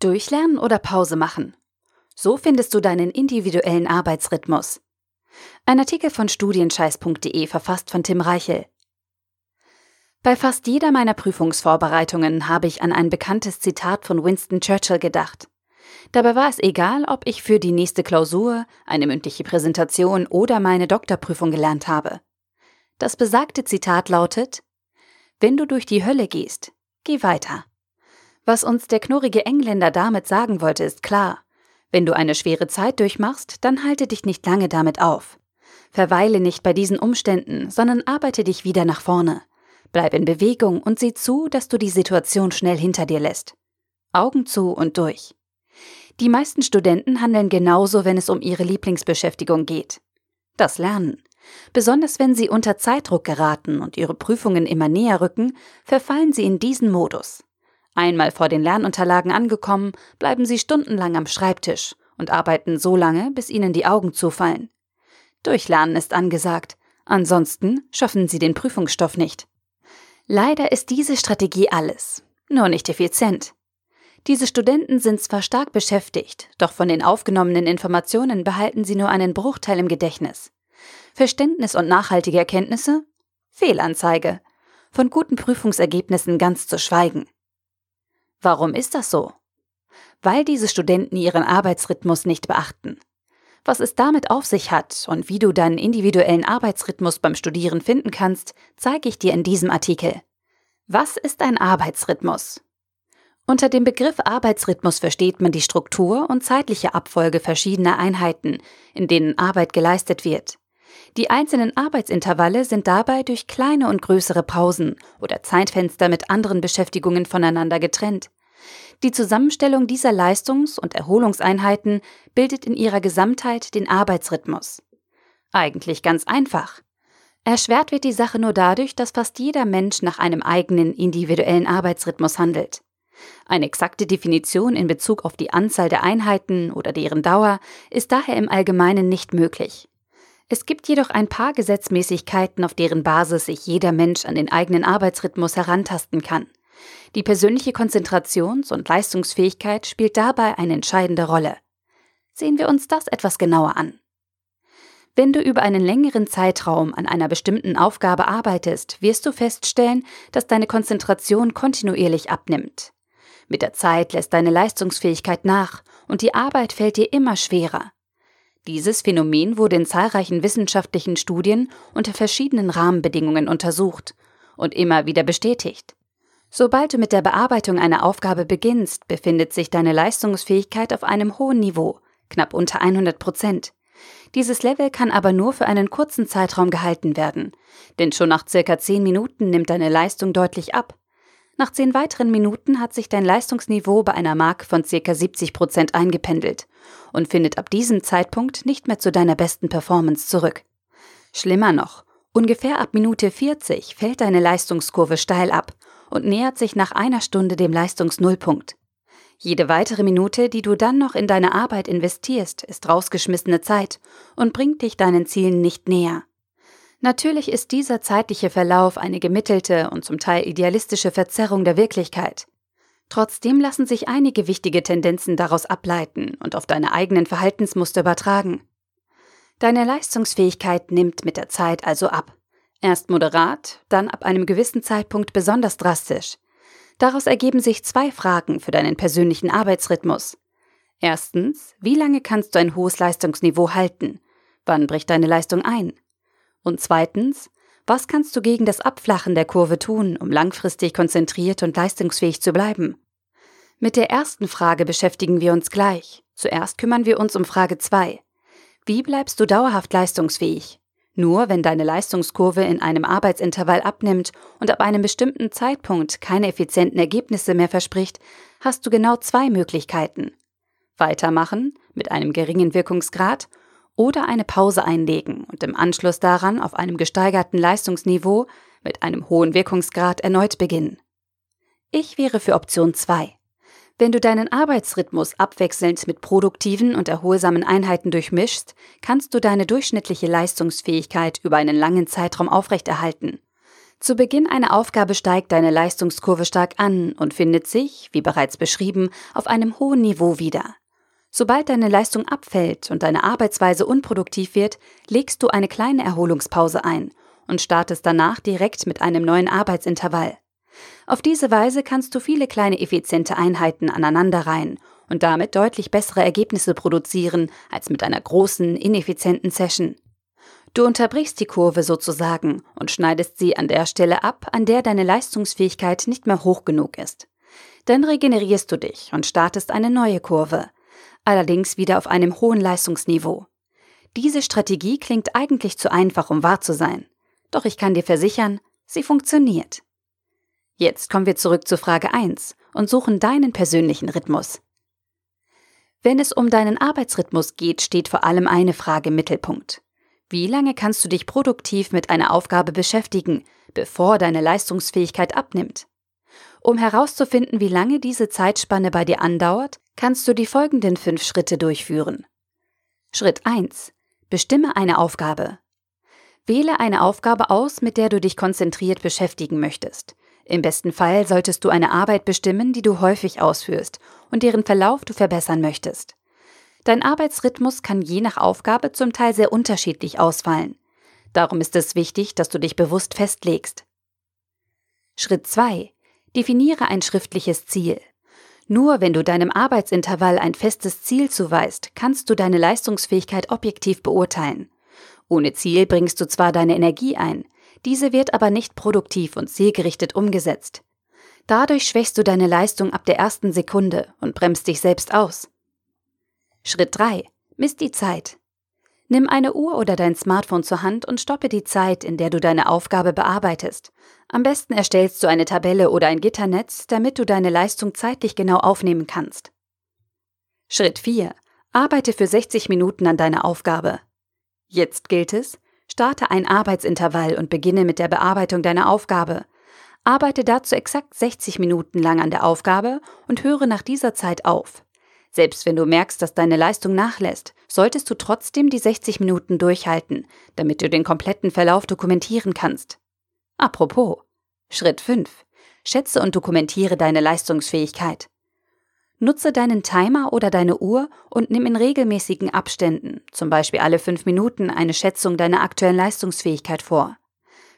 Durchlernen oder Pause machen. So findest du deinen individuellen Arbeitsrhythmus. Ein Artikel von studienscheiß.de verfasst von Tim Reichel. Bei fast jeder meiner Prüfungsvorbereitungen habe ich an ein bekanntes Zitat von Winston Churchill gedacht. Dabei war es egal, ob ich für die nächste Klausur, eine mündliche Präsentation oder meine Doktorprüfung gelernt habe. Das besagte Zitat lautet Wenn du durch die Hölle gehst, geh weiter. Was uns der knurrige Engländer damit sagen wollte, ist klar. Wenn du eine schwere Zeit durchmachst, dann halte dich nicht lange damit auf. Verweile nicht bei diesen Umständen, sondern arbeite dich wieder nach vorne. Bleib in Bewegung und sieh zu, dass du die Situation schnell hinter dir lässt. Augen zu und durch. Die meisten Studenten handeln genauso, wenn es um ihre Lieblingsbeschäftigung geht. Das Lernen. Besonders wenn sie unter Zeitdruck geraten und ihre Prüfungen immer näher rücken, verfallen sie in diesen Modus. Einmal vor den Lernunterlagen angekommen, bleiben sie stundenlang am Schreibtisch und arbeiten so lange, bis ihnen die Augen zufallen. Durchlernen ist angesagt, ansonsten schaffen sie den Prüfungsstoff nicht. Leider ist diese Strategie alles, nur nicht effizient. Diese Studenten sind zwar stark beschäftigt, doch von den aufgenommenen Informationen behalten sie nur einen Bruchteil im Gedächtnis. Verständnis und nachhaltige Erkenntnisse? Fehlanzeige. Von guten Prüfungsergebnissen ganz zu schweigen. Warum ist das so? Weil diese Studenten ihren Arbeitsrhythmus nicht beachten. Was es damit auf sich hat und wie du deinen individuellen Arbeitsrhythmus beim Studieren finden kannst, zeige ich dir in diesem Artikel. Was ist ein Arbeitsrhythmus? Unter dem Begriff Arbeitsrhythmus versteht man die Struktur und zeitliche Abfolge verschiedener Einheiten, in denen Arbeit geleistet wird. Die einzelnen Arbeitsintervalle sind dabei durch kleine und größere Pausen oder Zeitfenster mit anderen Beschäftigungen voneinander getrennt. Die Zusammenstellung dieser Leistungs- und Erholungseinheiten bildet in ihrer Gesamtheit den Arbeitsrhythmus. Eigentlich ganz einfach. Erschwert wird die Sache nur dadurch, dass fast jeder Mensch nach einem eigenen individuellen Arbeitsrhythmus handelt. Eine exakte Definition in Bezug auf die Anzahl der Einheiten oder deren Dauer ist daher im Allgemeinen nicht möglich. Es gibt jedoch ein paar Gesetzmäßigkeiten, auf deren Basis sich jeder Mensch an den eigenen Arbeitsrhythmus herantasten kann. Die persönliche Konzentrations- und Leistungsfähigkeit spielt dabei eine entscheidende Rolle. Sehen wir uns das etwas genauer an. Wenn du über einen längeren Zeitraum an einer bestimmten Aufgabe arbeitest, wirst du feststellen, dass deine Konzentration kontinuierlich abnimmt. Mit der Zeit lässt deine Leistungsfähigkeit nach und die Arbeit fällt dir immer schwerer. Dieses Phänomen wurde in zahlreichen wissenschaftlichen Studien unter verschiedenen Rahmenbedingungen untersucht und immer wieder bestätigt. Sobald du mit der Bearbeitung einer Aufgabe beginnst, befindet sich deine Leistungsfähigkeit auf einem hohen Niveau, knapp unter 100 Prozent. Dieses Level kann aber nur für einen kurzen Zeitraum gehalten werden, denn schon nach circa 10 Minuten nimmt deine Leistung deutlich ab. Nach 10 weiteren Minuten hat sich dein Leistungsniveau bei einer Mark von circa 70 Prozent eingependelt und findet ab diesem Zeitpunkt nicht mehr zu deiner besten Performance zurück. Schlimmer noch, ungefähr ab Minute 40 fällt deine Leistungskurve steil ab und nähert sich nach einer Stunde dem Leistungsnullpunkt. Jede weitere Minute, die du dann noch in deine Arbeit investierst, ist rausgeschmissene Zeit und bringt dich deinen Zielen nicht näher. Natürlich ist dieser zeitliche Verlauf eine gemittelte und zum Teil idealistische Verzerrung der Wirklichkeit. Trotzdem lassen sich einige wichtige Tendenzen daraus ableiten und auf deine eigenen Verhaltensmuster übertragen. Deine Leistungsfähigkeit nimmt mit der Zeit also ab. Erst moderat, dann ab einem gewissen Zeitpunkt besonders drastisch. Daraus ergeben sich zwei Fragen für deinen persönlichen Arbeitsrhythmus. Erstens, wie lange kannst du ein hohes Leistungsniveau halten? Wann bricht deine Leistung ein? Und zweitens, was kannst du gegen das Abflachen der Kurve tun, um langfristig konzentriert und leistungsfähig zu bleiben? Mit der ersten Frage beschäftigen wir uns gleich. Zuerst kümmern wir uns um Frage 2. Wie bleibst du dauerhaft leistungsfähig? Nur wenn deine Leistungskurve in einem Arbeitsintervall abnimmt und ab einem bestimmten Zeitpunkt keine effizienten Ergebnisse mehr verspricht, hast du genau zwei Möglichkeiten. Weitermachen mit einem geringen Wirkungsgrad oder eine Pause einlegen und im Anschluss daran auf einem gesteigerten Leistungsniveau mit einem hohen Wirkungsgrad erneut beginnen. Ich wäre für Option 2. Wenn du deinen Arbeitsrhythmus abwechselnd mit produktiven und erholsamen Einheiten durchmischst, kannst du deine durchschnittliche Leistungsfähigkeit über einen langen Zeitraum aufrechterhalten. Zu Beginn einer Aufgabe steigt deine Leistungskurve stark an und findet sich, wie bereits beschrieben, auf einem hohen Niveau wieder. Sobald deine Leistung abfällt und deine Arbeitsweise unproduktiv wird, legst du eine kleine Erholungspause ein und startest danach direkt mit einem neuen Arbeitsintervall. Auf diese Weise kannst du viele kleine effiziente Einheiten aneinanderreihen und damit deutlich bessere Ergebnisse produzieren als mit einer großen, ineffizienten Session. Du unterbrichst die Kurve sozusagen und schneidest sie an der Stelle ab, an der deine Leistungsfähigkeit nicht mehr hoch genug ist. Dann regenerierst du dich und startest eine neue Kurve, allerdings wieder auf einem hohen Leistungsniveau. Diese Strategie klingt eigentlich zu einfach, um wahr zu sein. Doch ich kann dir versichern, sie funktioniert. Jetzt kommen wir zurück zu Frage 1 und suchen deinen persönlichen Rhythmus. Wenn es um deinen Arbeitsrhythmus geht, steht vor allem eine Frage im Mittelpunkt. Wie lange kannst du dich produktiv mit einer Aufgabe beschäftigen, bevor deine Leistungsfähigkeit abnimmt? Um herauszufinden, wie lange diese Zeitspanne bei dir andauert, kannst du die folgenden fünf Schritte durchführen. Schritt 1. Bestimme eine Aufgabe. Wähle eine Aufgabe aus, mit der du dich konzentriert beschäftigen möchtest. Im besten Fall solltest du eine Arbeit bestimmen, die du häufig ausführst und deren Verlauf du verbessern möchtest. Dein Arbeitsrhythmus kann je nach Aufgabe zum Teil sehr unterschiedlich ausfallen. Darum ist es wichtig, dass du dich bewusst festlegst. Schritt 2. Definiere ein schriftliches Ziel. Nur wenn du deinem Arbeitsintervall ein festes Ziel zuweist, kannst du deine Leistungsfähigkeit objektiv beurteilen. Ohne Ziel bringst du zwar deine Energie ein, diese wird aber nicht produktiv und zielgerichtet umgesetzt. Dadurch schwächst du deine Leistung ab der ersten Sekunde und bremst dich selbst aus. Schritt 3. Miss die Zeit. Nimm eine Uhr oder dein Smartphone zur Hand und stoppe die Zeit, in der du deine Aufgabe bearbeitest. Am besten erstellst du eine Tabelle oder ein Gitternetz, damit du deine Leistung zeitlich genau aufnehmen kannst. Schritt 4. Arbeite für 60 Minuten an deiner Aufgabe. Jetzt gilt es, Starte ein Arbeitsintervall und beginne mit der Bearbeitung deiner Aufgabe. Arbeite dazu exakt 60 Minuten lang an der Aufgabe und höre nach dieser Zeit auf. Selbst wenn du merkst, dass deine Leistung nachlässt, solltest du trotzdem die 60 Minuten durchhalten, damit du den kompletten Verlauf dokumentieren kannst. Apropos. Schritt 5. Schätze und dokumentiere deine Leistungsfähigkeit. Nutze deinen Timer oder deine Uhr und nimm in regelmäßigen Abständen, zum Beispiel alle fünf Minuten, eine Schätzung deiner aktuellen Leistungsfähigkeit vor.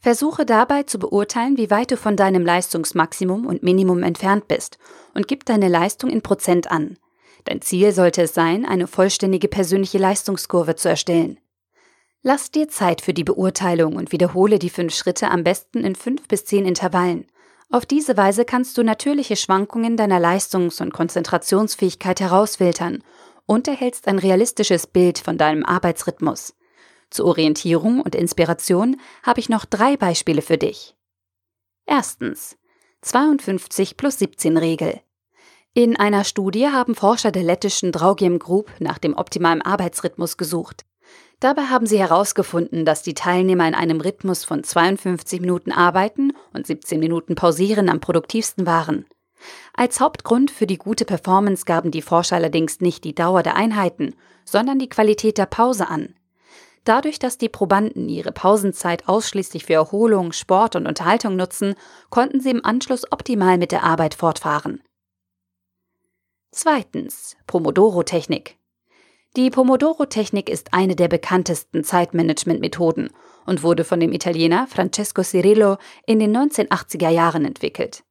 Versuche dabei zu beurteilen, wie weit du von deinem Leistungsmaximum und Minimum entfernt bist und gib deine Leistung in Prozent an. Dein Ziel sollte es sein, eine vollständige persönliche Leistungskurve zu erstellen. Lass dir Zeit für die Beurteilung und wiederhole die fünf Schritte am besten in fünf bis zehn Intervallen. Auf diese Weise kannst du natürliche Schwankungen deiner Leistungs- und Konzentrationsfähigkeit herausfiltern und erhältst ein realistisches Bild von deinem Arbeitsrhythmus. Zur Orientierung und Inspiration habe ich noch drei Beispiele für dich. Erstens 52 plus 17 Regel. In einer Studie haben Forscher der lettischen Draugiem Group nach dem optimalen Arbeitsrhythmus gesucht. Dabei haben sie herausgefunden, dass die Teilnehmer in einem Rhythmus von 52 Minuten arbeiten und 17 Minuten pausieren am produktivsten waren. Als Hauptgrund für die gute Performance gaben die Forscher allerdings nicht die Dauer der Einheiten, sondern die Qualität der Pause an. Dadurch, dass die Probanden ihre Pausenzeit ausschließlich für Erholung, Sport und Unterhaltung nutzen, konnten sie im Anschluss optimal mit der Arbeit fortfahren. Zweitens Pomodoro-Technik. Die Pomodoro-Technik ist eine der bekanntesten Zeitmanagement-Methoden und wurde von dem Italiener Francesco Cirillo in den 1980er Jahren entwickelt.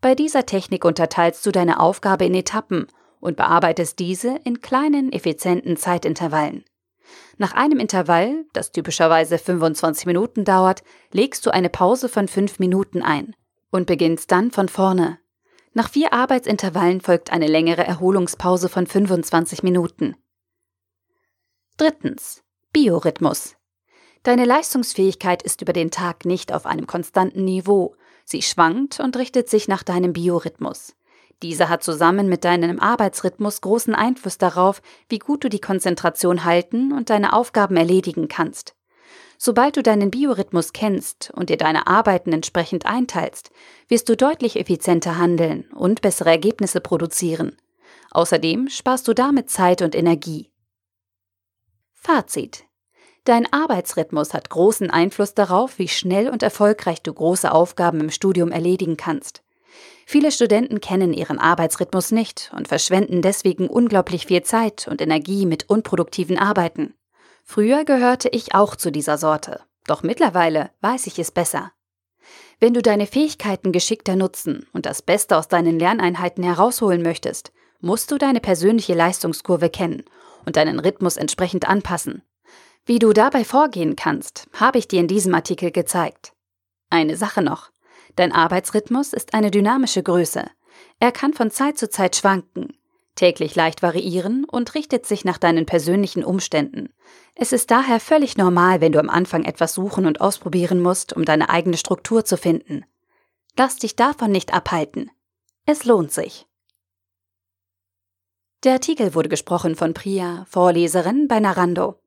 Bei dieser Technik unterteilst du deine Aufgabe in Etappen und bearbeitest diese in kleinen, effizienten Zeitintervallen. Nach einem Intervall, das typischerweise 25 Minuten dauert, legst du eine Pause von 5 Minuten ein und beginnst dann von vorne. Nach vier Arbeitsintervallen folgt eine längere Erholungspause von 25 Minuten. Drittens. Biorhythmus. Deine Leistungsfähigkeit ist über den Tag nicht auf einem konstanten Niveau. Sie schwankt und richtet sich nach deinem Biorhythmus. Dieser hat zusammen mit deinem Arbeitsrhythmus großen Einfluss darauf, wie gut du die Konzentration halten und deine Aufgaben erledigen kannst. Sobald du deinen Biorhythmus kennst und dir deine Arbeiten entsprechend einteilst, wirst du deutlich effizienter handeln und bessere Ergebnisse produzieren. Außerdem sparst du damit Zeit und Energie. Fazit. Dein Arbeitsrhythmus hat großen Einfluss darauf, wie schnell und erfolgreich du große Aufgaben im Studium erledigen kannst. Viele Studenten kennen ihren Arbeitsrhythmus nicht und verschwenden deswegen unglaublich viel Zeit und Energie mit unproduktiven Arbeiten. Früher gehörte ich auch zu dieser Sorte, doch mittlerweile weiß ich es besser. Wenn du deine Fähigkeiten geschickter nutzen und das Beste aus deinen Lerneinheiten herausholen möchtest, musst du deine persönliche Leistungskurve kennen und deinen Rhythmus entsprechend anpassen. Wie du dabei vorgehen kannst, habe ich dir in diesem Artikel gezeigt. Eine Sache noch. Dein Arbeitsrhythmus ist eine dynamische Größe. Er kann von Zeit zu Zeit schwanken, täglich leicht variieren und richtet sich nach deinen persönlichen Umständen. Es ist daher völlig normal, wenn du am Anfang etwas suchen und ausprobieren musst, um deine eigene Struktur zu finden. Lass dich davon nicht abhalten. Es lohnt sich. Der Artikel wurde gesprochen von Priya, Vorleserin bei Narando.